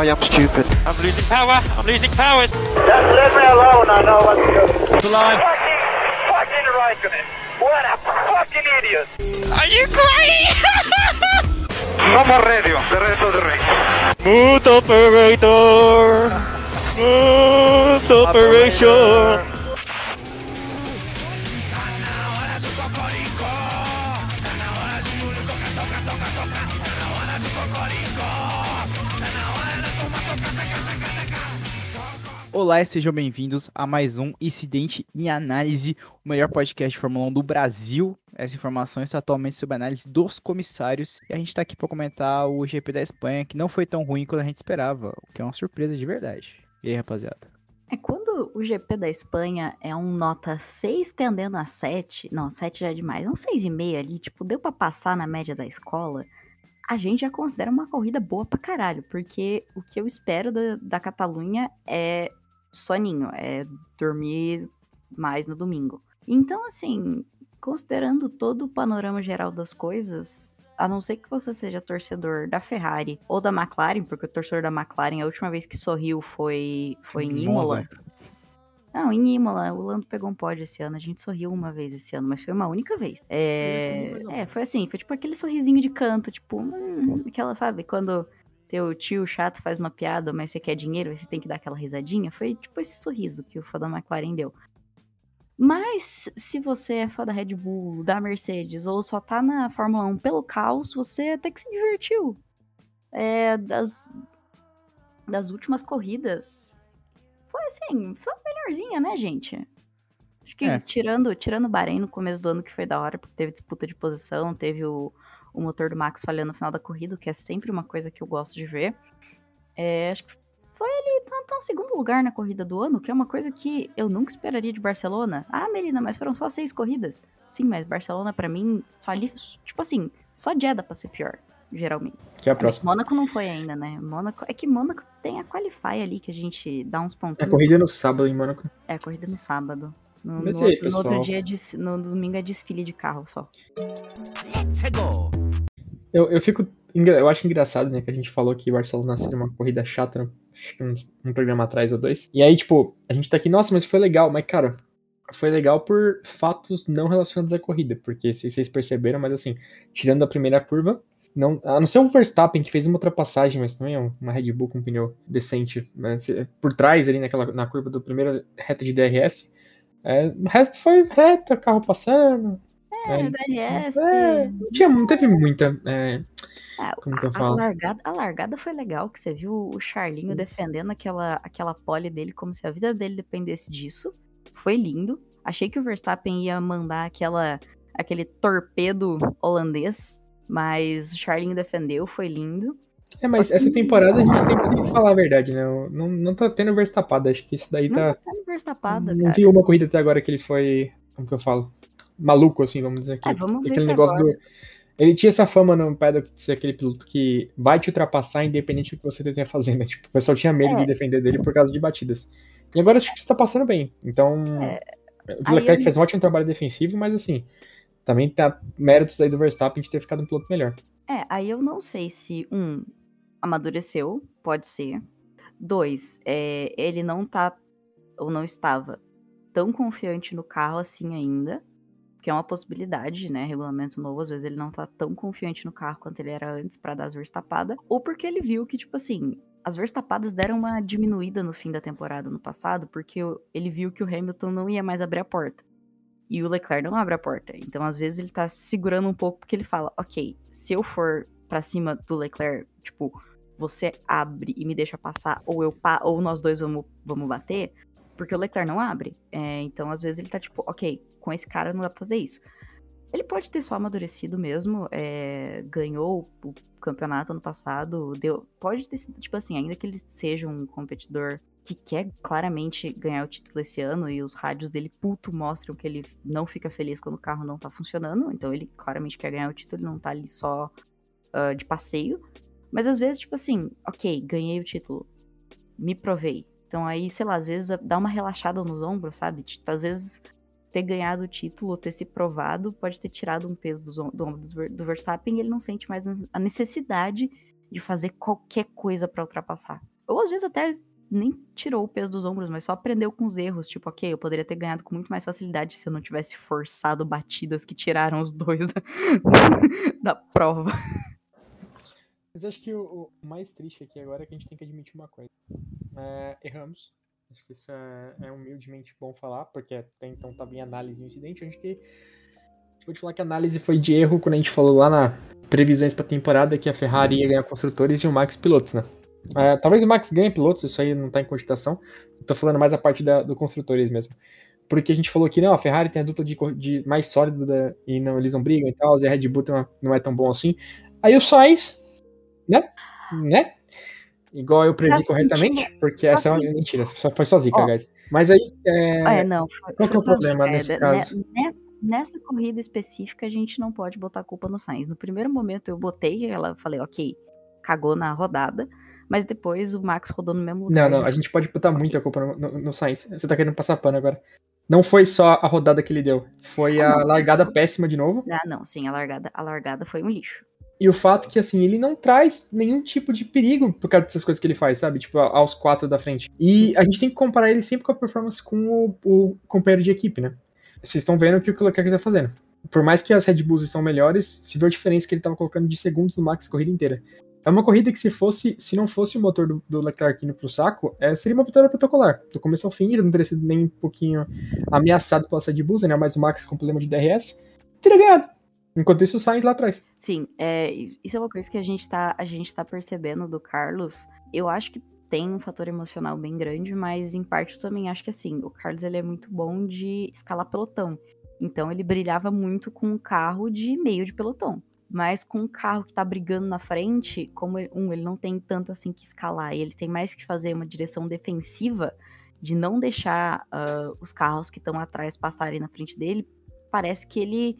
I am stupid. I'm losing power. I'm losing power. Just leave me alone. I know what to do. The line. Fucking, fucking right What a fucking idiot. Are you crazy? No more radio, the rest of the race. Smooth operator. Smooth operation. Olá e sejam bem-vindos a mais um Incidente em Análise, o melhor podcast de Fórmula 1 do Brasil. Essa informação está atualmente sob análise dos comissários e a gente está aqui para comentar o GP da Espanha, que não foi tão ruim quanto a gente esperava, o que é uma surpresa de verdade. E aí, rapaziada? É quando o GP da Espanha é um nota 6 tendendo a 7, não, 7 já é demais, é um 6,5 ali, tipo, deu para passar na média da escola, a gente já considera uma corrida boa pra caralho, porque o que eu espero da, da Catalunha é soninho, é dormir mais no domingo. Então, assim, considerando todo o panorama geral das coisas, a não ser que você seja torcedor da Ferrari ou da McLaren, porque o torcedor da McLaren, a última vez que sorriu foi, foi em Imola. Não, em Imola, o Lando pegou um pódio esse ano. A gente sorriu uma vez esse ano, mas foi uma única vez. É, é foi assim, foi tipo aquele sorrisinho de canto, tipo, hum, aquela, sabe, quando teu tio chato faz uma piada, mas você quer dinheiro, você tem que dar aquela risadinha. Foi tipo esse sorriso que o fã da McLaren deu. Mas se você é fã da Red Bull, da Mercedes, ou só tá na Fórmula 1 pelo caos, você até que se divertiu. É, das, das últimas corridas, foi assim, só melhorzinha, né, gente? Acho que É. tirando, tirando o Bahrein no começo do ano, que foi da hora, porque teve disputa de posição, teve o, o motor do Max falhando no final da corrida, que é sempre uma coisa que eu gosto de ver. É, acho que foi ele tá, tá um segundo lugar na corrida do ano, que é uma coisa que eu nunca esperaria de Barcelona. Ah, Melina, mas foram só seis corridas. Sim, mas Barcelona, pra mim, só ali, tipo assim, só Jeddah pra ser pior, geralmente. Que é a próxima. Mônaco não foi ainda, né? Mônaco, é que Mônaco tem a Qualify ali, que a gente dá uns A pontinhos. corrida é no sábado em Mônaco. É, a corrida no sábado. No, Mas no aí, outro, no outro dia, é no domingo é desfile de carro só. Eu, eu fico. Eu acho engraçado, né? Que a gente falou que o Barcelona seria uma corrida chata, né, um, um programa atrás ou dois. E aí, tipo, a gente tá aqui, nossa, mas foi legal. Mas, cara, foi legal por fatos não relacionados à corrida. Porque se vocês perceberam, mas assim, tirando a primeira curva. Não, a não ser o Verstappen, que fez uma ultrapassagem, mas também é um- uma Red Bull com um pneu decente. eh, por trás, ali naquela, na curva do primeiro reta de DRS. É, o resto foi reta, carro passando. É, É, DRS. É, não, tinha, não teve muita. é, Ah, como que eu a, falo? largada, a largada foi legal, que você viu o Charlinho defendendo aquela, aquela pole dele como se a vida dele dependesse disso. Foi lindo. Achei que o Verstappen ia mandar aquela, aquele torpedo holandês, mas o Charlinho defendeu, foi lindo. É, mas que- essa temporada a gente tem que falar a verdade, né? Não, não tá tendo Verstappen, acho que isso daí Não tá. tá tendo Verstappen, Não cara. vi uma corrida até agora que ele foi. Como que eu falo? Maluco, assim, vamos dizer aqui. É, vamos Aquele negócio agora. do. Ele tinha essa fama no paddock de ser aquele piloto que vai te ultrapassar independente do que você tenha fazendo. Tipo, o pessoal tinha medo É. de defender dele por causa de batidas. E agora acho que isso tá passando bem. Então. É. O Aí Leclerc eu- fez um ótimo trabalho defensivo, mas assim. Também tá méritos aí do Verstappen de ter ficado um piloto melhor. É, aí eu não sei se, um, amadureceu, pode ser. Dois, é, ele não tá, ou não estava, tão confiante no carro assim ainda, que é uma possibilidade, né? Regulamento novo, às vezes ele não tá tão confiante no carro quanto ele era antes pra dar as verstapadas. Ou porque ele viu que, tipo assim, as verstapadas deram uma diminuída no fim da temporada no passado, porque ele viu que o Hamilton não ia mais abrir a porta. E o Leclerc não abre a porta. Então, às vezes, ele tá se segurando um pouco porque ele fala: Ok, se eu for pra cima do Leclerc, tipo, você abre e me deixa passar, ou eu pa ou nós dois vamos, vamos bater, porque o Leclerc não abre. É, então, às vezes, ele tá tipo: Ok, com esse cara não dá pra fazer isso. Ele pode ter só amadurecido mesmo, é, ganhou o campeonato ano passado, deu, pode ter sido, tipo assim, ainda que ele seja um competidor que quer claramente ganhar o título esse ano e os rádios dele puto mostram que ele não fica feliz quando o carro não tá funcionando, então ele claramente quer ganhar o título, ele não tá ali só ah, de passeio. Mas às vezes, tipo assim, ok, ganhei o título, me provei. Então aí, sei lá, às vezes dá uma relaxada nos ombros, sabe? Tipo, Às vezes ter ganhado o título, ter se provado, pode ter tirado um peso do, ombro do do Verstappen e ele não sente mais a necessidade de fazer qualquer coisa pra ultrapassar. Ou às vezes até nem tirou o peso dos ombros, mas só aprendeu com os erros. Tipo, ok, eu poderia ter ganhado com muito mais facilidade se eu não tivesse forçado batidas que tiraram os dois da, da prova. Mas acho que o, o mais triste aqui agora é que a gente tem que admitir uma coisa. É, erramos. Acho que isso é, é humildemente bom falar, porque até então estava em análise e incidente. A gente, pode falar que a análise foi de erro quando a gente falou lá na previsões para a temporada que a Ferrari ia ganhar construtores e o Max pilotos, né? É, talvez o Max ganhe pilotos, isso aí não está em cogitação. Tô falando mais a parte da, do construtores mesmo. Porque a gente falou que não, a Ferrari tem a dupla de, de mais sólida da, e não, eles não brigam e tal, e a Red Bull não é tão bom assim. Aí o Sainz, né? Né? Igual eu previ Tá corretamente, porque essa é uma mentira, só foi só zica, Ó. guys. Mas aí, é, é, não. foi- qual que é o problema sozinho, nesse é, caso? ne- Nessa, nessa corrida específica, a gente não pode botar a culpa no Sainz. No primeiro momento eu botei, ela falei, ok, cagou na rodada, mas depois o Max rodou no mesmo não, lugar. não, a gente pode botar muita culpa no, no, no Sainz. Você tá querendo passar pano agora. Não foi só a rodada que ele deu, foi Ah, a não. largada péssima de novo. Ah, não, sim, a largada, a largada foi um lixo. E o fato que, assim, ele não traz nenhum tipo de perigo por causa dessas coisas que ele faz, sabe? Tipo, aos quatro da frente. E a gente tem que comparar ele sempre com a performance com o, o companheiro de equipe, né? Vocês estão vendo o que o Leclerc tá fazendo. Por mais que as Red Bulls estão melhores, se vê a diferença que ele tava colocando de segundos no Max a corrida inteira. É uma corrida que se fosse, se não fosse o motor do, do Leclerc indo pro saco, é, seria uma vitória protocolar. Do começo ao fim, ele não teria sido nem um pouquinho ameaçado pela Red Bulls, né? Mas o Max com problema de DRS, teria ganhado. Enquanto isso, o Sainz lá atrás. Sim, é, isso é uma coisa que a gente tá, a gente tá percebendo do Carlos. Eu acho que tem um fator emocional bem grande, mas em parte eu também acho que assim, o Carlos ele é muito bom de escalar pelotão. Então ele brilhava muito com um carro de meio de pelotão. Mas com um carro que tá brigando na frente, como ele, um, ele não tem tanto assim que escalar, ele tem mais que fazer uma direção defensiva de não deixar ah, os carros que estão atrás passarem na frente dele, parece que ele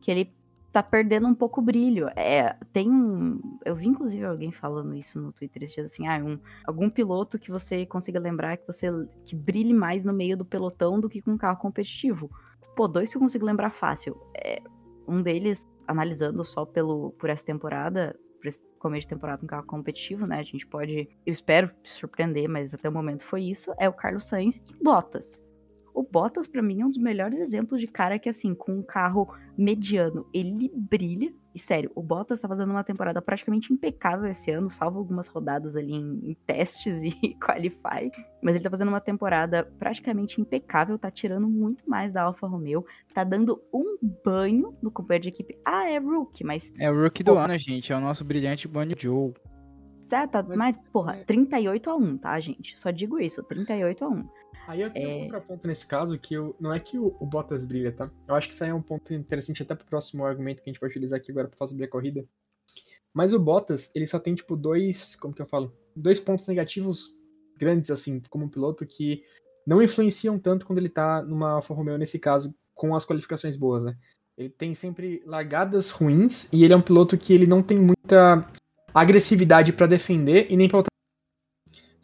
que ele tá perdendo um pouco o brilho. É, tem um. Eu vi, inclusive, alguém falando isso no Twitter esses dias assim, ah, um, algum piloto que você consiga lembrar que você que brilhe mais no meio do pelotão do que com um carro competitivo. Pô, dois que eu consigo lembrar fácil. É, um deles, analisando só pelo, por essa temporada, por esse começo de temporada com carro competitivo, né? A gente pode, eu espero surpreender, mas até o momento foi isso. É o Carlos Sainz e Bottas. O Bottas, pra mim, é um dos melhores exemplos de cara que, assim, com um carro mediano, ele brilha. E sério, o Bottas tá fazendo uma temporada praticamente impecável esse ano, salvo algumas rodadas ali em, em testes e qualify. Mas ele tá fazendo uma temporada praticamente impecável, tá tirando muito mais da Alfa Romeo, tá dando um banho no companheiro de equipe. Ah, é rookie, mas É o rookie do Pô. ano, gente. É o nosso brilhante Bunny Joe. ah, tá, Mas- mas, porra, é. 38 a 1, tá, gente? Só digo isso, 38 a 1. Aí eu tenho É. um contraponto nesse caso, que eu, não é que o, o Bottas brilha, tá? Eu acho que isso aí é um ponto interessante até pro próximo argumento que a gente vai utilizar aqui agora pra falar sobre a corrida. Mas o Bottas, ele só tem, tipo, dois, como que eu falo? Dois pontos negativos grandes, assim, como piloto, que não influenciam tanto quando ele tá numa Alfa Romeo, nesse caso, com as qualificações boas, né? Ele tem sempre largadas ruins e ele é um piloto que ele não tem muita agressividade pra defender e nem pra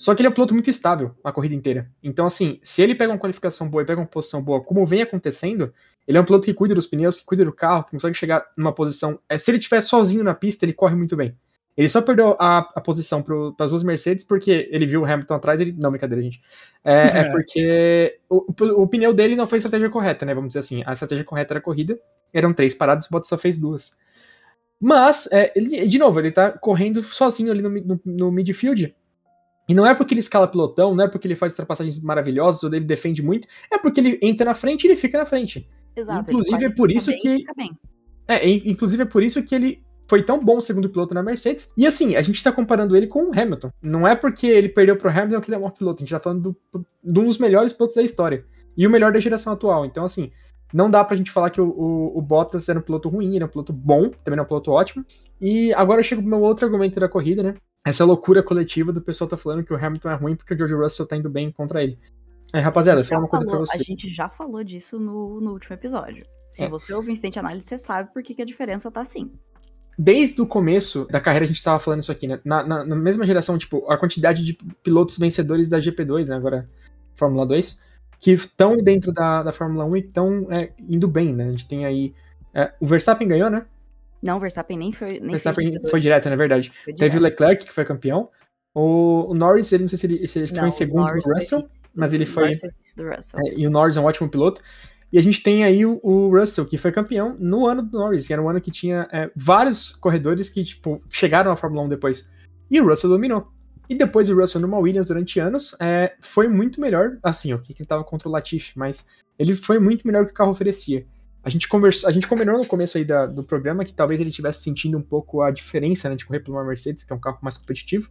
só que ele é um piloto muito estável a corrida inteira. Então, assim, se ele pega uma qualificação boa e pega uma posição boa, como vem acontecendo, ele é um piloto que cuida dos pneus, que cuida do carro, que consegue chegar numa posição. É, se ele estiver sozinho na pista, ele corre muito bem. Ele só perdeu a, a posição para as duas Mercedes porque ele viu o Hamilton atrás. Ele, não, brincadeira, gente. É, é porque o, o, o pneu dele não foi a estratégia correta, né? Vamos dizer assim. A estratégia correta era a corrida. Eram três paradas, o Bottas só fez duas. Mas, é, ele, de novo, ele tá correndo sozinho ali no, no, no midfield. E não é porque ele escala pilotão, não é porque ele faz ultrapassagens maravilhosas ou ele defende muito, é porque ele entra na frente e ele fica na frente. Exato. Inclusive, é por isso bem, que- Fica bem. É, inclusive é por isso que ele foi tão bom segundo piloto na Mercedes. E assim, a gente tá comparando ele com o Hamilton. Não é porque ele perdeu pro Hamilton que ele é um mau piloto. A gente tá falando do, de um dos melhores pilotos da história. E o melhor da geração atual. Então, assim, não dá pra gente falar que o, o, o Bottas era um piloto ruim, é um piloto bom, também é um piloto ótimo. E agora eu chego pro meu outro argumento da corrida, né? Essa loucura coletiva do pessoal tá falando que o Hamilton é ruim porque o George Russell tá indo bem contra ele. É, rapaziada, eu falar uma coisa pra falou- você. A gente já falou disso no, no último episódio. Se É. você ouve Instant Análise, você sabe por que, que a diferença tá assim. desde o começo da carreira a gente tava falando isso aqui, né? Na, na- na mesma geração, tipo, a quantidade de pilotos vencedores da GP2, né? Agora Fórmula 2, que estão dentro da, da Fórmula 1 e estão é, indo bem, né? A gente tem aí. é, o Verstappen ganhou, né? Não, o Verstappen nem foi. Nem O Verstappen fez foi direto, na verdade. Foi Teve o direto. Leclerc, que foi campeão. O, o Norris, ele não sei se ele, se ele foi Não, em o segundo Norris do foi Russell, mas ele o foi. É, e o Norris é um ótimo piloto. E a gente tem aí o, o Russell, que foi campeão no ano do Norris, que era um ano que tinha é, vários corredores que, tipo, chegaram à Fórmula 1 depois. E o Russell dominou. E depois o Russell numa Williams durante anos é, foi muito melhor, assim, ó, que ele tava contra o Latifi, mas ele foi muito melhor que o carro oferecia. A gente, conversou, a gente combinou no começo aí da- do programa que talvez ele estivesse sentindo um pouco a diferença né, de correr por uma Mercedes, que é um carro mais competitivo.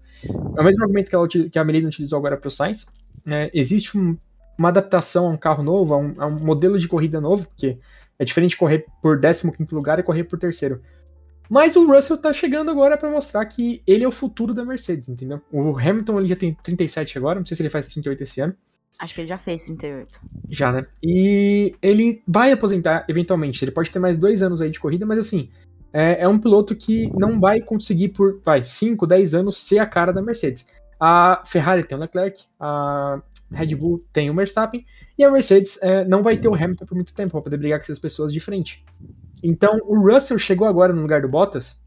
É o mesmo argumento que, ela, que a Melina utilizou agora para o Sainz. É, existe um- uma adaptação a um carro novo, a um, a um modelo de corrida novo, porque é diferente correr por 15 lugar e correr por terceiro. Mas o Russell tá chegando agora para mostrar que ele é o futuro da Mercedes, entendeu? O Hamilton ele já tem 37 agora, não sei se ele faz 38 esse ano. Acho que ele já fez 38. Já, né? E ele vai aposentar eventualmente. Ele pode ter mais dois anos aí de corrida, mas assim, é, é um piloto que não vai conseguir por, vai, 5, 10 anos ser a cara da Mercedes. A Ferrari tem o Leclerc, a Red Bull tem o Verstappen, e a Mercedes é, não vai ter o Hamilton por muito tempo, para poder brigar com essas pessoas de frente. Então, o Russell chegou agora no lugar do Bottas.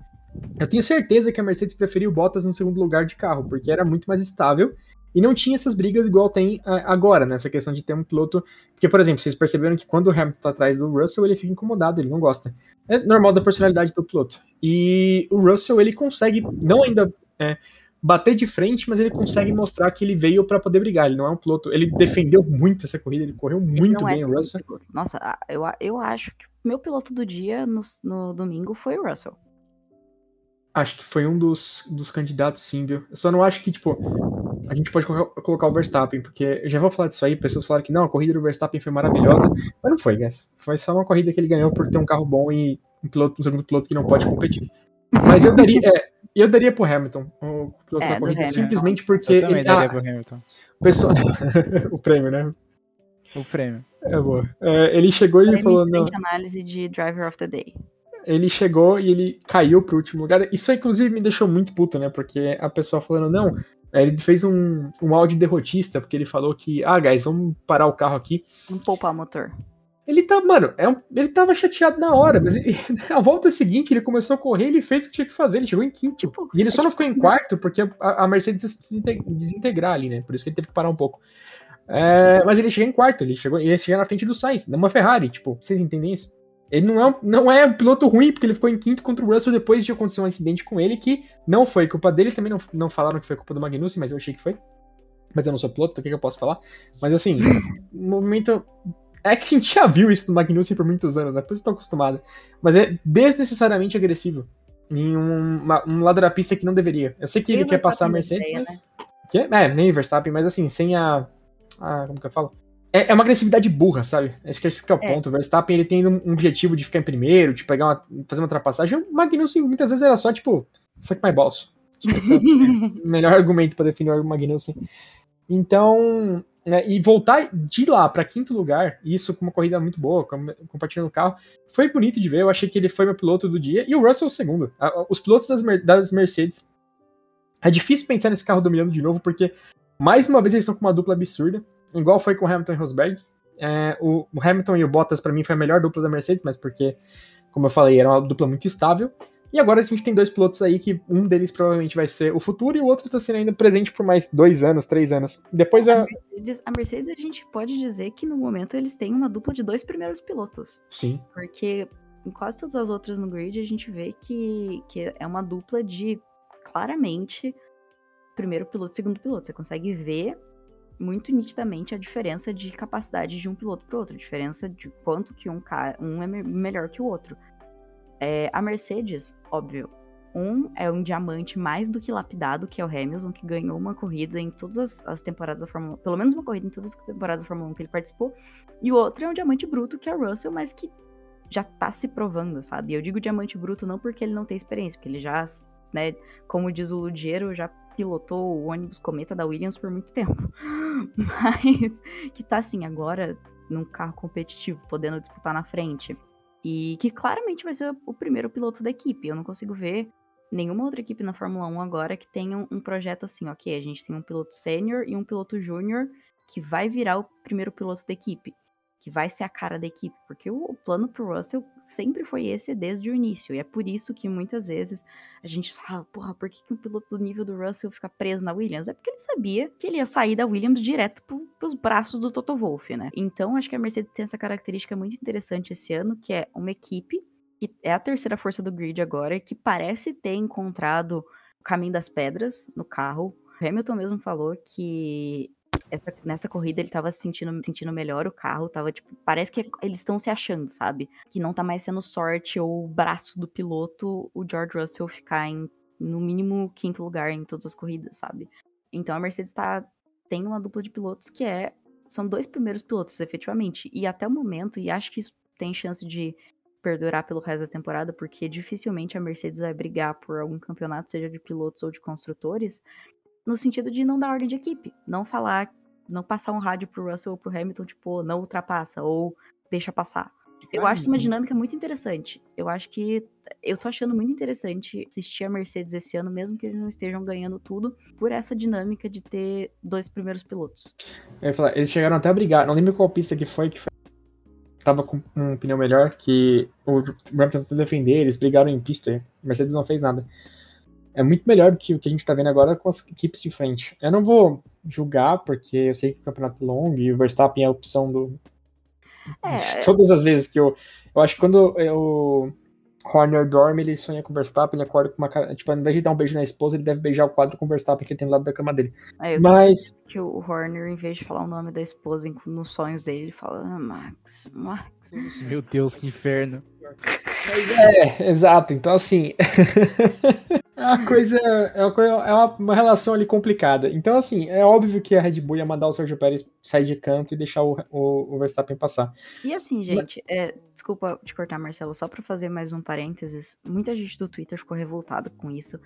Eu tenho certeza que a Mercedes preferiu o Bottas no segundo lugar de carro, porque era muito mais estável e não tinha essas brigas igual tem ah, agora, nessa questão de ter um piloto. Porque, por exemplo, vocês perceberam que quando o Hamilton tá atrás do Russell, ele fica incomodado, ele não gosta. É normal da personalidade do piloto. E o Russell, ele consegue, não ainda é, bater de frente, mas ele consegue mostrar que ele veio para poder brigar. Ele não é um piloto. Ele defendeu muito essa corrida, ele correu Ele muito é bem, o segundo Russell. Nossa, eu, eu acho que o meu piloto do dia no, no domingo foi o Russell. Acho que foi um dos, dos candidatos, sim, viu? Eu só não acho que, tipo, a gente pode colocar, colocar o Verstappen, porque eu já vou falar disso aí, pessoas falaram que não, a corrida do Verstappen foi maravilhosa, mas não foi, guys. Foi só uma corrida que ele ganhou por ter um carro bom e um piloto, um segundo piloto que não pode competir. Mas eu daria, é, eu daria pro Hamilton, o piloto É, da corrida, Hamilton. simplesmente porque Eu também ele, daria ah, pro Hamilton. o pessoal, o prêmio, né? O prêmio. É boa. É, ele chegou e falou, não, análise de Driver of the Day. Ele chegou e ele caiu pro último lugar. Isso, inclusive, me deixou muito puto, né? Porque a pessoa falando, não, é, ele fez um, um áudio derrotista, porque ele falou que, ah, guys, vamos parar o carro aqui. Vamos poupar o motor. Ele tá, mano, é um- ele tava chateado na hora, mas ele- a volta seguinte ele começou a correr ele fez o que tinha que fazer, ele chegou em quinto. Tipo, E ele é só não tipo ficou em quarto porque a, a Mercedes ia se desinte- desintegrar ali, né? Por isso que ele teve que parar um pouco. É, mas ele chegou em quarto, ele chegou, ele ia chegar na frente do Sainz, numa Ferrari, tipo, vocês entendem isso? Ele não é, um- não é um piloto ruim, porque ele ficou em quinto contra o Russell depois de acontecer um acidente com ele, que não foi culpa dele, também não, não falaram que foi culpa do Magnussen, mas eu achei que foi. Mas eu não sou piloto, então o que, que eu posso falar? Mas assim, o movimento. É que a gente já viu isso no Magnussen por muitos anos, né? Por isso eu tô acostumado. Mas é desnecessariamente agressivo. Em um, uma- um lado da pista que não deveria. Eu sei que Nem ele quer passar a Mercedes, deveria, mas. Que? É, nem o Verstappen, mas assim, sem a. a como que eu falo? É, é uma agressividade burra, sabe? Esse que, esse que é o É. ponto. O Verstappen ele tem um, objetivo de ficar em primeiro, de pegar uma, fazer uma ultrapassagem. O Magnussen muitas vezes era só tipo, suck my balls. Acho esse é o melhor argumento para definir o Magnussen. Então, né, e voltar de lá para quinto lugar, isso com uma corrida muito boa, com- compartilhando o carro, foi bonito de ver. Eu achei que ele foi meu piloto do dia e o Russell o segundo. Os pilotos das, das Mercedes. É difícil pensar nesse carro dominando de novo, porque mais uma vez eles estão com uma dupla absurda, igual foi com o Hamilton e Rosberg. É, o, o Hamilton e o Bottas, para mim, foi a melhor dupla da Mercedes, mas porque, como eu falei, era uma dupla muito estável. E agora a gente tem dois pilotos aí que um deles provavelmente vai ser o futuro e o outro tá sendo ainda presente por mais dois anos, três anos. Depois a. Mercedes- a Mercedes, a gente pode dizer que no momento eles têm uma dupla de dois primeiros pilotos. Sim. Porque em quase todas as outras no grid a gente vê que, que é uma dupla de claramente primeiro piloto e segundo piloto. Você consegue ver muito nitidamente a diferença de capacidade de um piloto para outro, a diferença de quanto que um cara, um é me- melhor que o outro. É, a Mercedes, óbvio, um é um diamante mais do que lapidado, que é o Hamilton, que ganhou uma corrida em todas as, as temporadas da Fórmula 1, pelo menos uma corrida em todas as temporadas da Fórmula 1 que ele participou. E o outro é um diamante bruto, que é o Russell, mas que já tá se provando, sabe? Eu digo diamante bruto não porque ele não tem experiência, porque ele já, né, como diz o Ludiero, já pilotou o ônibus cometa da Williams por muito tempo. Mas que tá assim, agora num carro competitivo, podendo disputar na frente. E que claramente vai ser o primeiro piloto da equipe. Eu não consigo ver nenhuma outra equipe na Fórmula 1 agora que tenha um, um projeto assim, ok, a gente tem um piloto sênior e um piloto júnior que vai virar o primeiro piloto da equipe. Que vai ser a cara da equipe, porque o, o plano pro Russell sempre foi esse desde o início, e é por isso que muitas vezes a gente fala, porra, por que, que um piloto do nível do Russell fica preso na Williams? É porque ele sabia que ele ia sair da Williams direto pro, pros braços do Toto Wolff, né? Então acho que a Mercedes tem essa característica muito interessante esse ano, que é uma equipe que é a terceira força do grid agora, que parece ter encontrado o caminho das pedras no carro. O Hamilton mesmo falou que essa- nessa corrida ele tava se sentindo, sentindo melhor o carro, tava tipo, parece que eles estão se achando, sabe? Que não tá mais sendo sorte ou braço do piloto o George Russell ficar em no mínimo quinto lugar em todas as corridas, sabe? Então a Mercedes tá tem uma dupla de pilotos que é são dois primeiros pilotos efetivamente e até o momento e acho que isso tem chance de perdurar pelo resto da temporada, porque dificilmente a Mercedes vai brigar por algum campeonato, seja de pilotos ou de construtores, no sentido de não dar ordem de equipe, não falar, não passar um rádio pro Russell ou pro Hamilton, tipo, não ultrapassa ou deixa passar. Eu acho isso uma dinâmica muito interessante. Eu acho que eu tô achando muito interessante assistir a Mercedes esse ano, mesmo que eles não estejam ganhando tudo, por essa dinâmica de ter dois primeiros pilotos. Eu ia falar, eles chegaram até a brigar, não lembro qual pista que foi, que foi- tava com um pneu melhor, que o Hamilton tentou defender, eles brigaram em pista, Mercedes não fez nada. É muito melhor do que o que a gente tá vendo agora com as equipes de frente. Eu não vou julgar, porque eu sei que o campeonato é longo e o Verstappen é a opção do. É. de Todas as vezes que eu. Eu acho que quando o Horner dorme, ele sonha com o Verstappen, ele acorda com uma cara. Tipo, ao invés de dar um beijo na esposa, ele deve beijar o quadro com o Verstappen que ele tem do lado da cama dele. Aí eu Mas. que o Horner, em vez de falar o nome da esposa em- nos sonhos dele, ele fala ah, Max, Max. Meu Deus, que inferno. É, exato. Então, assim. é uma coisa. É, uma, coisa- é uma, uma relação ali complicada. Então, assim, é óbvio que a Red Bull ia mandar o Sergio Pérez sair de canto e deixar o, o, o Verstappen passar. E assim, gente, é, desculpa te cortar, Marcelo, só pra fazer mais um parênteses, muita gente do Twitter ficou revoltada com isso.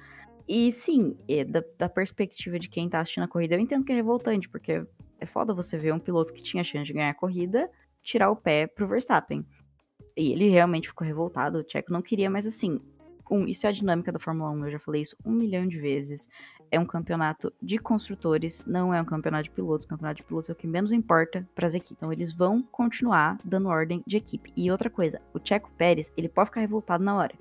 E sim, é, da, da perspectiva de quem tá assistindo a corrida, eu entendo que é revoltante, porque é foda você ver um piloto que tinha chance de ganhar a corrida tirar o pé pro Verstappen. E ele realmente ficou revoltado, o Checo não queria, mas assim, um, isso é a dinâmica da Fórmula 1, eu já falei isso um milhão de vezes. É um campeonato de construtores, não é um campeonato de pilotos. O campeonato de pilotos é o que menos importa para as equipes. Então eles vão continuar dando ordem de equipe. E outra coisa, o Checo Pérez, ele pode ficar revoltado na hora,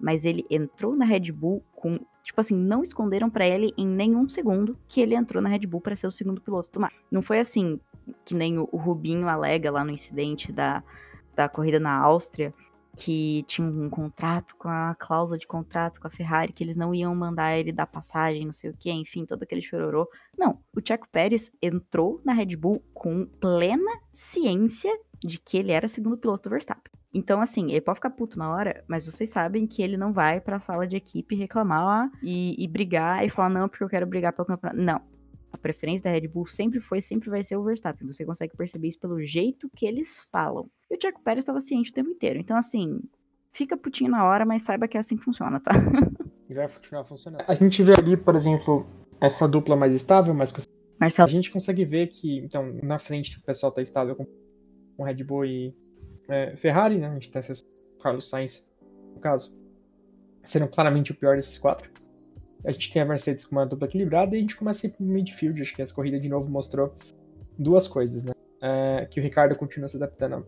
mas ele entrou na Red Bull com, tipo assim, não esconderam para ele em nenhum segundo que ele entrou na Red Bull para ser o segundo piloto do mar. Não foi assim que nem o Rubinho alega lá no incidente da, da corrida na Áustria, que tinha um contrato com a cláusula de contrato com a Ferrari, que eles não iam mandar ele dar passagem, não sei o que, enfim, todo aquele chororô. Não, o Checo Pérez entrou na Red Bull com plena ciência de que ele era segundo piloto do Verstappen. Então, assim, ele pode ficar puto na hora, mas vocês sabem que ele não vai pra sala de equipe reclamar e, e brigar e falar, não, porque eu quero brigar pelo campeonato. Não. A preferência da Red Bull sempre foi, sempre vai ser o Verstappen. Você consegue perceber isso pelo jeito que eles falam. E o Checo Pérez estava ciente o tempo inteiro. Então, assim, fica putinho na hora, mas saiba que é assim que funciona, tá? E vai continuar funcionando. A gente vê ali, por exemplo, essa dupla mais estável, mas a Marcelo, gente consegue ver que, então, na frente o pessoal tá estável com, com Red Bull e é, Ferrari, né? A gente tem esses Carlos Sainz, no caso, sendo claramente o pior desses quatro. A gente tem a Mercedes com uma dupla equilibrada e a gente começa a ir pro midfield. Acho que essa corrida de novo mostrou duas coisas, né? É, que o Ricardo continua se adaptando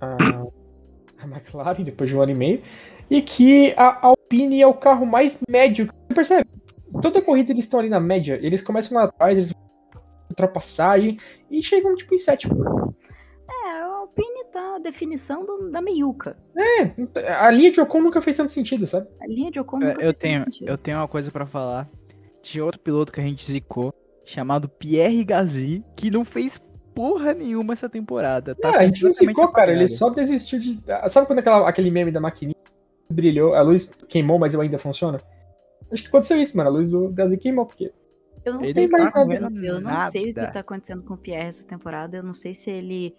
a, a McLaren depois de um ano e meio. E que a Alpine é o carro mais médio. Você percebe? Toda corrida eles estão ali na média. Eles começam lá atrás, eles ultrapassagem e chegam tipo em sétimo. Definição do- da meiuca. É, a linha de Ocon nunca fez tanto sentido, sabe? A linha de Ocon É, nunca eu fez tanto tenho, sentido. eu tenho uma coisa pra falar. Tinha outro piloto que a gente zicou, chamado Pierre Gasly, que não fez porra nenhuma essa temporada. Tá Ah, a gente não ficou, cara. Ele só desistiu de. ah, Sabe quando aquela, aquele meme da maquininha brilhou, a luz queimou, mas eu ainda funciona? Acho que aconteceu isso, mano. A luz do Gasly queimou, porque. Eu não Ele sei tá mais nada. correndo Eu não sei o que nada. tá acontecendo com o Pierre essa temporada. Eu não sei se ele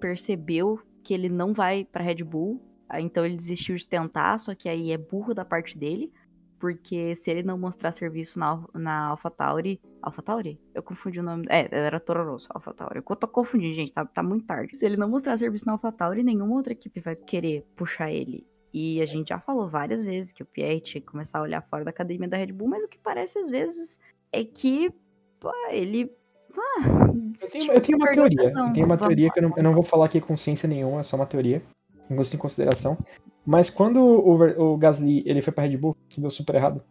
percebeu que ele não vai pra Red Bull. aí Então ele desistiu de tentar, só que aí é burro da parte dele. Porque se ele não mostrar serviço na, na AlphaTauri. AlphaTauri? Eu confundi o nome. É, era Toro Rosso, AlphaTauri. Eu tô confundindo, gente, tá, tá muito tarde. Se ele não mostrar serviço na AlphaTauri, nenhuma outra equipe vai querer puxar ele. E a gente já falou várias vezes que o Pierre tinha que começar a olhar fora da academia da Red Bull, mas o que parece às vezes é que pô, ele ah, Eu tenho, eu tenho uma teoria. Eu tenho uma teoria que eu não, eu não vou falar aqui com ciência nenhuma, é só uma teoria. Não gosto em consideração. Mas quando o, o Gasly ele foi pra Red Bull, que deu super errado,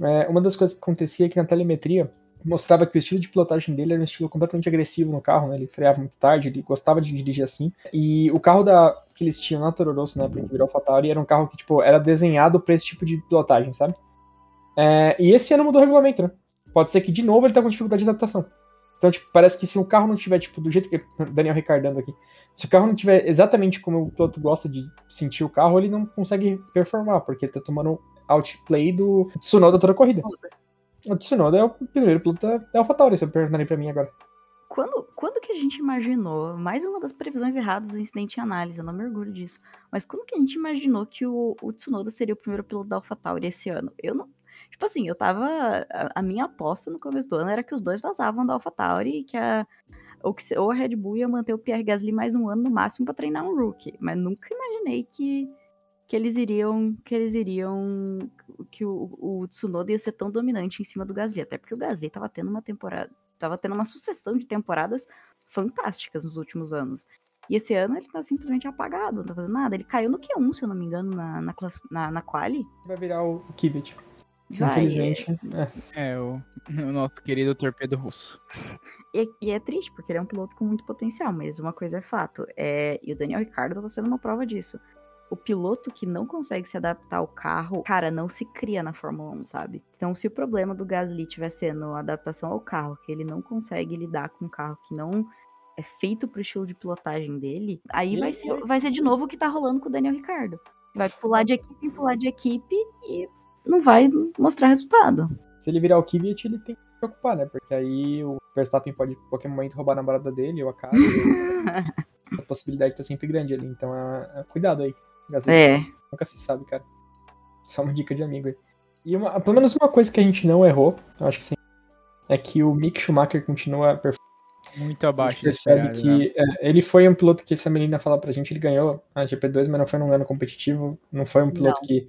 é, uma das coisas que acontecia é que na telemetria mostrava que o estilo de pilotagem dele era um estilo completamente agressivo no carro, né? Ele freava muito tarde, ele gostava de dirigir assim. E o carro da, que eles tinham na Toro Rosso, né, que virou AlphaTauri, era um carro que, tipo, era desenhado pra esse tipo de pilotagem, sabe? É, e esse ano mudou o regulamento, né? Pode ser que, de novo, ele tá com dificuldade de adaptação. Então, tipo, parece que se o carro não tiver, tipo, do jeito que. Daniel Ricardando aqui. Se o carro não tiver exatamente como o piloto gosta de sentir o carro, ele não consegue performar, porque ele tá tomando outplay do Tsunoda toda a corrida. O Tsunoda é o primeiro piloto da, AlphaTauri, se eu perguntarem pra mim agora. Quando, quando que a gente imaginou, mais uma das previsões erradas do incidente em análise, eu não me orgulho disso, mas quando que a gente imaginou que o, o Tsunoda seria o primeiro piloto da AlphaTauri esse ano? Eu não. Tipo assim, eu tava. A, a minha aposta no começo do ano era que os dois vazavam da AlphaTauri e que a. Ou, que, ou a Red Bull ia manter o Pierre Gasly mais um ano no máximo pra treinar um rookie. Mas nunca imaginei que, que eles iriam. Que eles iriam. Que o, o Tsunoda ia ser tão dominante em cima do Gasly. Até porque o Gasly tava tendo uma temporada tava tendo uma sucessão de temporadas fantásticas nos últimos anos. E esse ano ele tá simplesmente apagado, não tá fazendo nada. Ele caiu no Q1, se eu não me engano, na, na, na, na quali. Vai virar o Kvyat. Vai, Infelizmente. É. É, o, o nosso querido torpedo russo. E, e é triste, porque ele é um piloto com muito potencial, mas uma coisa é fato. É, e o Daniel Ricciardo tá sendo uma prova disso. O piloto que não consegue se adaptar ao carro, cara, não se cria na Fórmula 1, sabe? Então, se o problema do Gasly estiver sendo a adaptação ao carro, que ele não consegue lidar com um carro que não é feito pro estilo de pilotagem dele, aí E vai ser, vai ser de novo o que tá rolando com o Daniel Ricciardo. Vai pular de equipe em pular de equipe e não vai mostrar resultado. Se ele virar o Kvyat, ele tem que se preocupar, né? Porque aí o Verstappen pode, em qualquer momento, roubar a namorada dele ou a cara. a possibilidade tá sempre grande ali. Então, é, é cuidado aí. É. Nunca se sabe, cara. Só uma dica de amigo aí. E uma, pelo menos uma coisa que a gente não errou, eu acho que sim, é que o Mick Schumacher continua. Muito A abaixo gente do percebe esperado, que né? é, ele foi um piloto que essa menina fala pra gente, ele ganhou a GP2, mas não foi num ano competitivo, não foi um piloto que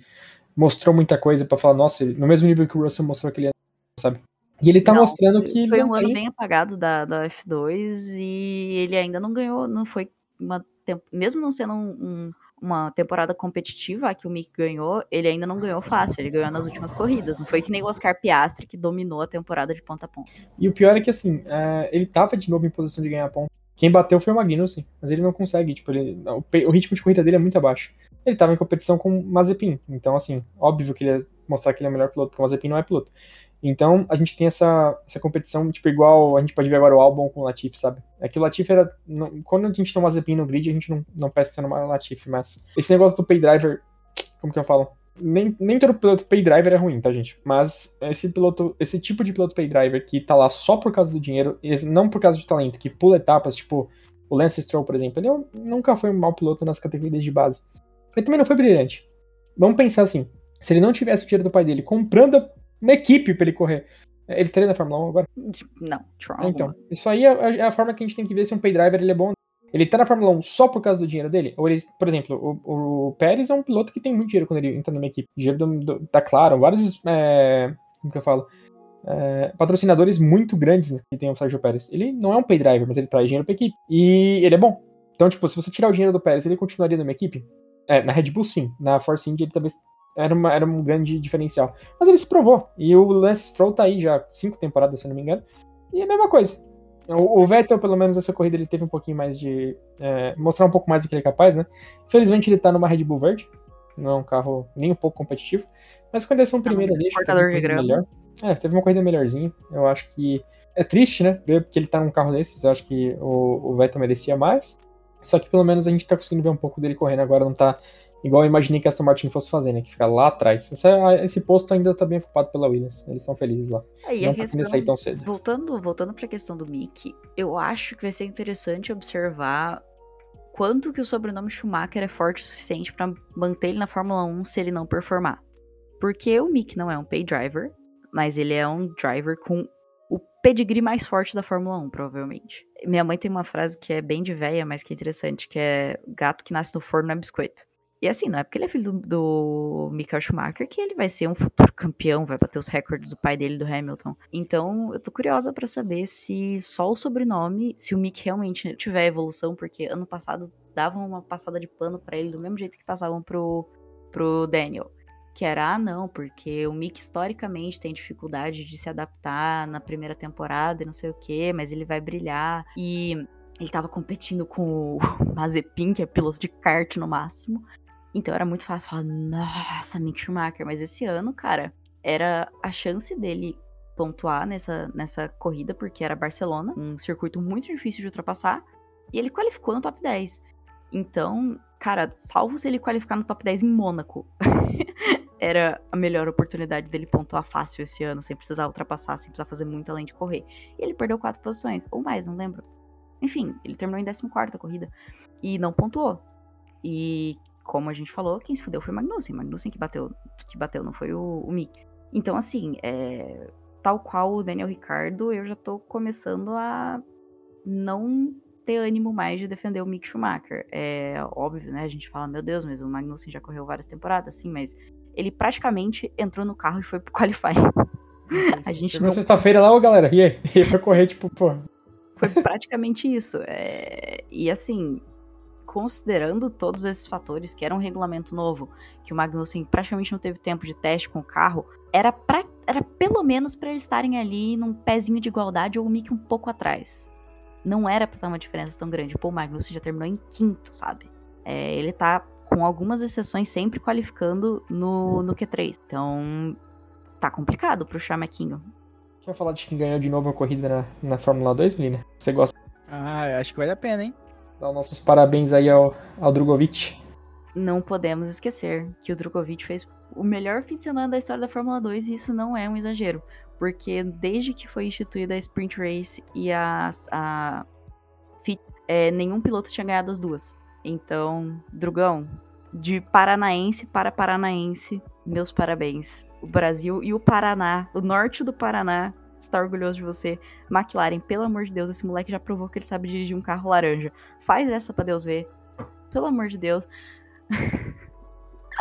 mostrou muita coisa pra falar, nossa, ele- no mesmo nível que o Russell mostrou aquele ano, sabe? E ele tá Não, mostrando que ele Foi um ano tem- bem apagado da, da F2 e ele ainda não ganhou, não foi uma mesmo não sendo um- um- uma temporada competitiva a que o Mick ganhou, ele ainda não ganhou fácil, ele ganhou nas últimas corridas, não foi que nem o Oscar Piastri que dominou a temporada de ponta a ponta. E o pior é que, assim, é, ele tava de novo em posição de ganhar ponto. Quem bateu foi o Magnussen, mas ele não consegue, tipo, ele- o, o ritmo de corrida dele é muito abaixo. Ele tava em competição com o Mazepin, então, assim, óbvio que ele ia mostrar que ele é o melhor piloto, porque o Mazepin não é piloto. Então, a gente tem essa, essa competição, tipo, igual a gente pode ver agora o Albon com o Latifi, sabe? É que o Latifi era. não- quando a gente tem o Mazepin no grid, a gente não, não atenção no Latifi, mas esse negócio do pay driver, como que eu falo? Nem, nem todo piloto pay driver é ruim, tá, gente? Mas esse piloto, esse tipo de piloto pay driver que tá lá só por causa do dinheiro, e não por causa de talento, que pula etapas, tipo o Lance Stroll, por exemplo, ele é nunca foi um mau piloto nas categorias de base. Ele também não foi brilhante. Vamos pensar assim: se ele não tivesse o dinheiro do pai dele comprando uma equipe pra ele correr, ele estaria na Fórmula 1 agora? Não. Então, isso aí é, é a forma que a gente tem que ver se um pay driver ele é bom. Ele tá na Fórmula 1 só por causa do dinheiro dele? Ou ele, por exemplo, o, o Pérez é um piloto que tem muito dinheiro quando ele entra numa equipe. Dinheiro do, do, da Claro, vários. É, como que eu falo? É, patrocinadores muito grandes que tem o Sérgio Pérez. Ele não é um pay driver, mas ele traz dinheiro pra equipe. E ele é bom. Então, tipo, se você tirar o dinheiro do Pérez, ele continuaria numa equipe? É, na Red Bull, sim. Na Force India, ele talvez era, uma, era um grande diferencial. Mas ele se provou. E o Lance Stroll tá aí já cinco temporadas, se eu não me engano. E é a mesma coisa. O, o Vettel, pelo menos, essa corrida ele teve um pouquinho mais de. é, mostrar um pouco mais do que ele é capaz, né? Infelizmente, ele tá numa Red Bull verde. Não é um carro nem um pouco competitivo. Mas quando eles são primeiro ali, acho que teve uma corrida melhor. É, teve uma corrida melhorzinha. Eu acho que. É triste, né? Ver que ele tá num carro desses. Eu acho que o, o Vettel merecia mais. Só que pelo menos a gente tá conseguindo ver um pouco dele correndo agora. Não tá igual eu imaginei que a Aston Martin fosse fazer, né? Que fica lá atrás. Essa- esse posto ainda tá bem ocupado pela Williams. Eles estão felizes lá. Aí não tá questão, sair tão cedo. voltando, voltando pra questão do Mick, eu acho que vai ser interessante observar quanto que o sobrenome Schumacher é forte o suficiente pra manter ele na Fórmula 1 se ele não performar. Porque o Mick não é um pay driver, mas ele é um driver com o pedigree mais forte da Fórmula 1, provavelmente. Minha mãe tem uma frase que é bem de véia, mas que é interessante, que é gato que nasce no forno não é biscoito. E assim, não é porque ele é filho do, do Michael Schumacher que ele vai ser um futuro campeão, vai bater os recordes do pai dele, do Hamilton. Então, eu tô curiosa pra saber se só o sobrenome, se o Mick realmente tiver evolução, porque ano passado davam uma passada de pano pra ele do mesmo jeito que passavam pro, pro Daniel. Que era, ah, não, porque o Mick historicamente tem dificuldade de se adaptar na primeira temporada e não sei o que, mas ele vai brilhar. E ele tava competindo com o Mazepin, que é piloto de kart no máximo. Então era muito fácil falar, nossa, Mick Schumacher. Mas esse ano, cara, era a chance dele pontuar nessa, nessa corrida, porque era Barcelona, um circuito muito difícil de ultrapassar. E ele qualificou no top 10. Então, cara, salvo se ele qualificar no top 10 em Mônaco. era a melhor oportunidade dele pontuar fácil esse ano, sem precisar ultrapassar, sem precisar fazer muito além de correr. E ele perdeu quatro posições, ou mais, não lembro. Enfim, ele terminou em 14 a corrida. E não pontuou. E como a gente falou, quem se fudeu foi o Magnussen. Magnussen que bateu, que bateu, não foi o, o Mick. Então, assim, é, tal qual o Daniel Ricardo, eu já tô começando a não ter ânimo mais de defender o Mick Schumacher. É óbvio, né? A gente fala, meu Deus, mas o Magnussen já correu várias temporadas, sim, mas ele praticamente entrou no carro e foi pro qualify. a gente Chegou não... sexta-feira lá, ô galera, e aí? E foi correr, tipo, pô. Foi praticamente isso. É... E assim, considerando todos esses fatores, que era um regulamento novo, que o Magnussen praticamente não teve tempo de teste com o carro, era, pra... era pelo menos para eles estarem ali num pezinho de igualdade ou o Mick um pouco atrás. Não era pra dar uma diferença tão grande. Pô, o Magnussen já terminou em quinto, sabe? É, ele tá, com algumas exceções, sempre qualificando no, no Q3. Então, tá complicado pro Chamequinho. Quer falar de quem ganhou de novo a corrida na, na Fórmula 2, menina? Você gosta? Ah, acho que vale a pena, hein? Os nossos parabéns aí ao, ao Drogovic. Não podemos esquecer que o Drogovic fez o melhor fim de semana da história da Fórmula 2 e isso não é um exagero. Porque desde que foi instituída a Sprint Race e a, a é, nenhum piloto tinha ganhado as duas. Então, Drugão, de paranaense para paranaense, meus parabéns o Brasil e o Paraná, o norte do Paraná, está orgulhoso de você. McLaren, pelo amor de Deus, esse moleque já provou que ele sabe dirigir um carro laranja. Faz essa para Deus ver. Pelo amor de Deus.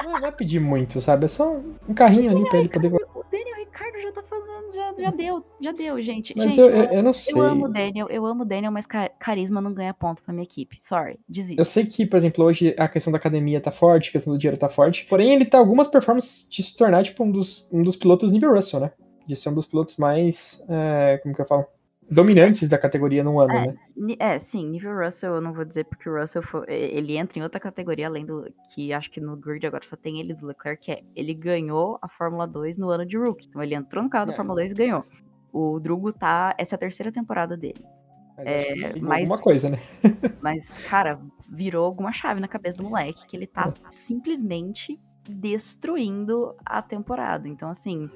Não vai pedir muito, sabe? É só um carrinho ali pra ele poder. O Daniel Ricardo já tá falando, já, já deu, já deu, gente. Mas gente, eu, eu, eu não sei. Eu amo o Daniel, eu amo o Daniel, mas carisma não ganha ponto pra minha equipe. Sorry, desista. Eu sei que, por exemplo, hoje a questão da academia tá forte, a questão do dinheiro tá forte. Porém, ele tá algumas performances de se tornar, tipo, um dos, um dos pilotos nível Russell, né? De ser um dos pilotos mais. É, como que eu falo? dominantes da categoria num ano, é, né? É, sim, nível Russell eu não vou dizer porque o Russell foi, ele entra em outra categoria além do que acho que no grid agora só tem ele do Leclerc, que é ele ganhou a Fórmula 2 no ano de rookie. Então ele entrou no carro é, da Fórmula 2 e ganhou. O Drugo tá, essa é a terceira temporada dele. Mas é, mas, alguma coisa, né? mas, cara, virou alguma chave na cabeça do moleque que ele tá é. simplesmente destruindo a temporada. Então, assim,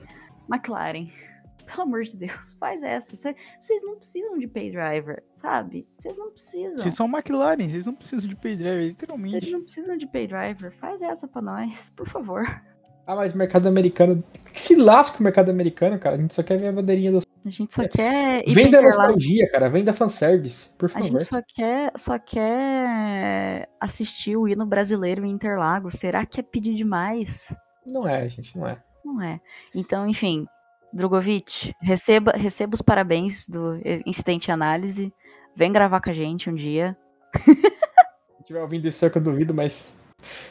McLaren, pelo amor de Deus, faz essa. Vocês não precisam de pay driver, sabe? Vocês não precisam. Vocês são McLaren, vocês não precisam de pay driver, literalmente. Vocês não precisam de pay driver. Faz essa pra nós, por favor. Ah, mas mercado americano. Que se lasca o mercado americano, cara. A gente só quer ver a bandeirinha do. A gente só quer. Vem da nostalgia, cara. Vem da fanservice, por favor. A gente só quer, só quer assistir o hino brasileiro em Interlagos. Será que é pedir demais? Não é, gente, não é. Não é. Então, enfim, Drogovic, receba, receba os parabéns do Incidente Análise. Vem gravar com a gente um dia. Se tiver ouvindo isso, é que eu duvido, mas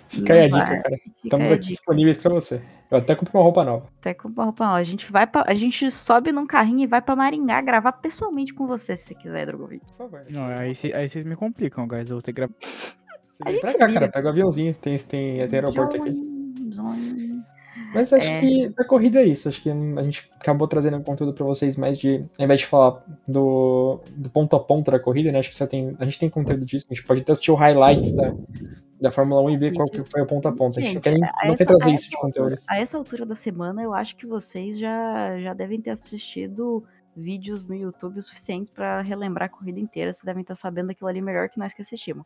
fica Não aí a vai. dica, cara. Estamos aqui dica. disponíveis para você. Eu até comprei uma roupa nova. Até comprei uma roupa nova. A gente, vai pra, a gente sobe num carrinho e vai pra Maringá gravar pessoalmente com você, se você quiser, Drogovic. Por favor. Não, aí, aí vocês me complicam, guys. Eu vou ter que gravar. Você vem pra cá, cara. Pega o aviãozinho. Tem, tem, tem aeroporto aqui. Mas acho é... que a corrida é isso. Acho que a gente acabou trazendo um conteúdo para vocês mais de. Ao invés de falar do, do ponto a ponto da corrida, né? Acho que você tem, a gente tem conteúdo disso. A gente pode até assistir o highlights da, da Fórmula 1 e ver qual que foi o ponto a ponto. a gente não quer, não quer trazer isso de conteúdo. A essa altura da semana, eu acho que vocês já, já devem ter assistido vídeos no YouTube o suficiente para relembrar a corrida inteira. Vocês devem estar sabendo aquilo ali melhor que nós que assistimos.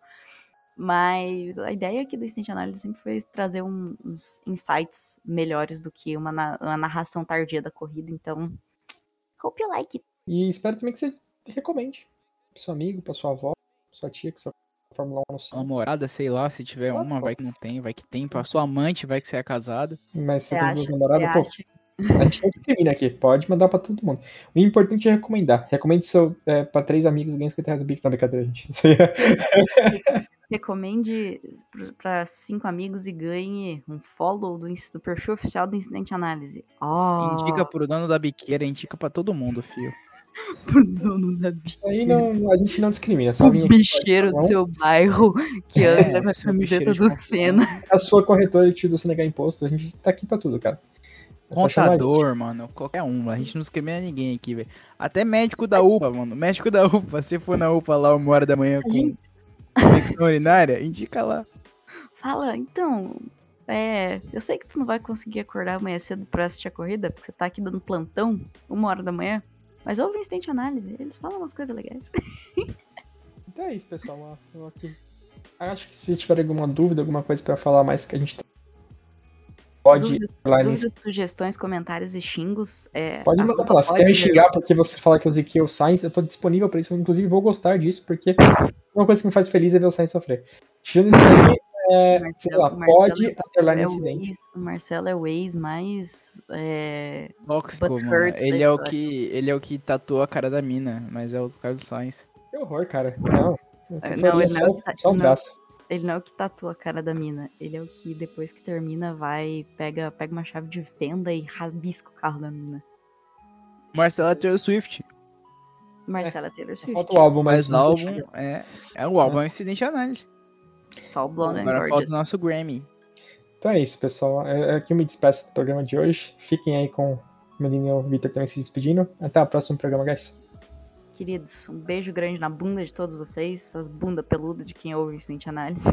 Mas a ideia aqui do Instant Analysis sempre foi trazer um, uns insights melhores do que uma, uma narração tardia da corrida, então. Hope you like it. E espero também que você recomende pro seu amigo, pra sua avó, pra sua tia, que sua Fórmula 1 no sol. Namorada, sei lá, se tiver uma, pô. vai que não tem, vai que tem. Pra sua amante, vai que você é casado. Mas você Você tem acha, duas namoradas, pô, acha a gente não discrimina aqui. Pode mandar pra todo mundo. O importante é recomendar. Recomende seu, é, pra três amigos ganhe 50 reais o Bix. Não, brincadeira, gente. Isso aí é- Recomende para cinco amigos e ganhe um follow do, do perfil oficial do Incidente Análise. Ó, Indica pro dono da biqueira, indica pra todo mundo, fio. pro dono da bi- aí não, a gente não discrimina. Só o bicheiro do seu bairro que É, anda com a camiseta do. Senna. a sua corretora que te do negar imposto. A gente tá aqui pra tudo, cara. É. Contador, mano, qualquer um. A gente não discrimina ninguém aqui, velho. Até médico da UPA, mano. Médico da UPA. Se for na UPA lá uma hora da manhã com infecção urinária, indica lá. Fala, então, é, eu sei que tu não vai conseguir acordar amanhã cedo pra assistir a corrida, porque você tá aqui dando plantão, uma hora da manhã. Mas ouve o Incidente Análise, eles falam umas coisas legais. Então é isso, pessoal. eu aqui. Acho que se tiver alguma dúvida, alguma coisa pra falar mais que a gente pode. dúvidas, sugestões, comentários e xingos. É, Pode mandar pra lá. Se quer me xingar porque você fala que eu ziquei o Sainz, eu tô disponível pra isso. Eu, inclusive, vou gostar disso, porque uma coisa que me faz feliz é ver o Sainz sofrer. Tirando isso aí, é, Marcelo- sei lá, Marcelo pode é- underline é o incidente. ex- o Marcelo é o ex mais. é, Tóxico, mano. Ele é, o que, ele é o que tatuou a cara da mina, mas é o Carlos Sainz. Que horror, cara. Não. É, não, ele só, não só um não. braço. Ele não é o que tatua a cara da mina. Ele é o que depois que termina vai, pega, pega uma chave de fenda e rabisca o carro da mina. Marcela Taylor Swift. Marcela Taylor Swift. Falta o álbum, mas. Mas não álbum é, é o álbum é um incidente de análise. Só o Blonde Agora falta o nosso Grammy. Então é isso, pessoal. É- Aqui eu me despeço do programa de hoje. Fiquem aí com o menino e o Victor também se despedindo. Até o próximo programa, guys. Queridos, um beijo grande na bunda de todos vocês. Essas bunda peluda de quem ouve Incidente Análise.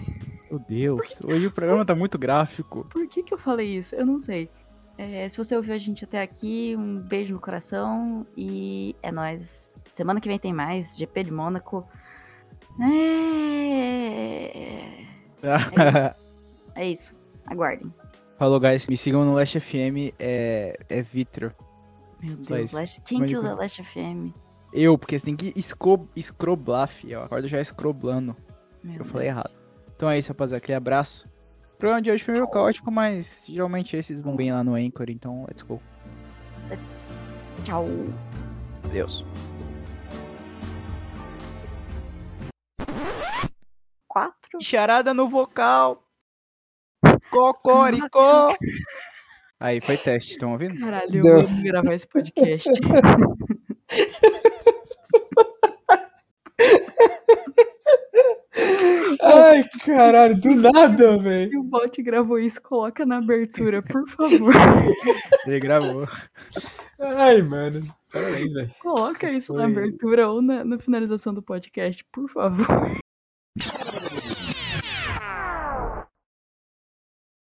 Meu Deus, hoje o programa tá muito gráfico. Por que que eu falei isso? Eu não sei. É, se você ouviu a gente até aqui, um beijo no coração e é nóis. Semana que vem tem mais, GP de Mônaco. É... é isso. Aguardem. Falou, guys. Me sigam no Last FM, é, é Vitro. Meu Deus, quem Mas que usa. Last FM? Eu, porque você tem que escro, escroblar, fi. Eu acordo já escroblando. Meu Eu falei Deus. errado. Então é isso, rapaziada. Aquele abraço. O programa de hoje foi meio caótico, mas geralmente esses vão bem lá no Anchor, então let's go. Let's- Tchau. Adeus. Quatro? Charada no vocal. Cocoricó. Aí, foi teste, estão ouvindo? Caralho, eu Deu. amo gravar esse podcast. Ai, caralho, do nada, velho. Se o bot gravou isso, coloca na abertura, por favor. Ele gravou. Ai, mano. Parabéns, velho. Coloca isso na Foi. abertura ou na, na finalização do podcast, por favor.